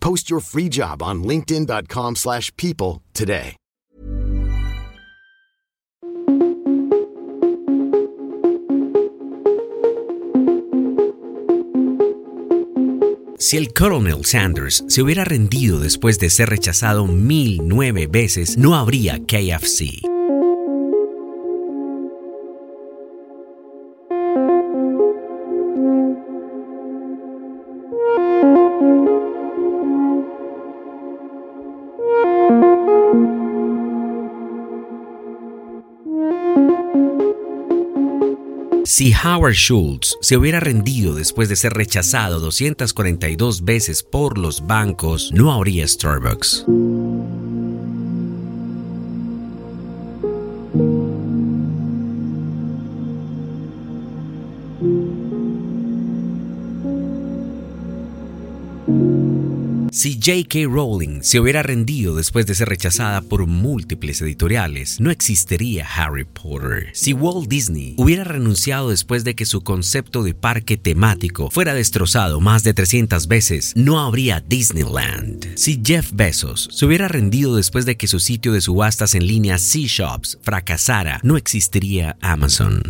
Post your free job on linkedin.com/people slash people today. Si el Colonel Sanders se hubiera rendido después de ser rechazado mil nueve veces, no habría KFC. Si Howard Schultz se hubiera rendido después de ser rechazado 242 veces por los bancos, no habría Starbucks. Si J.K. Rowling se hubiera rendido después de ser rechazada por múltiples editoriales, no existiría Harry Potter. Si Walt Disney hubiera renunciado después de que su concepto de parque temático fuera destrozado más de 300 veces, no habría Disneyland. Si Jeff Bezos se hubiera rendido después de que su sitio de subastas en línea C-Shops fracasara, no existiría Amazon.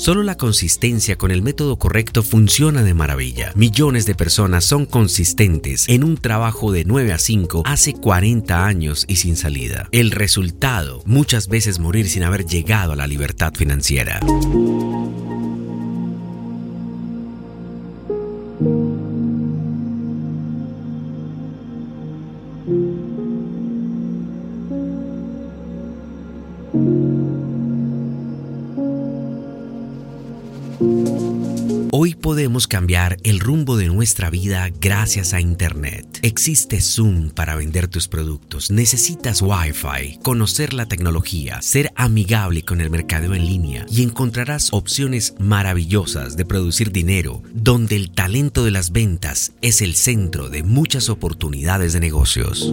Solo la consistencia con el método correcto funciona de maravilla. Millones de personas son consistentes en un trabajo de 9 a 5 hace 40 años y sin salida. El resultado, muchas veces morir sin haber llegado a la libertad financiera. Hoy podemos cambiar el rumbo de nuestra vida gracias a Internet. Existe Zoom para vender tus productos. Necesitas Wi-Fi, conocer la tecnología, ser amigable con el mercadeo en línea y encontrarás opciones maravillosas de producir dinero donde el talento de las ventas es el centro de muchas oportunidades de negocios.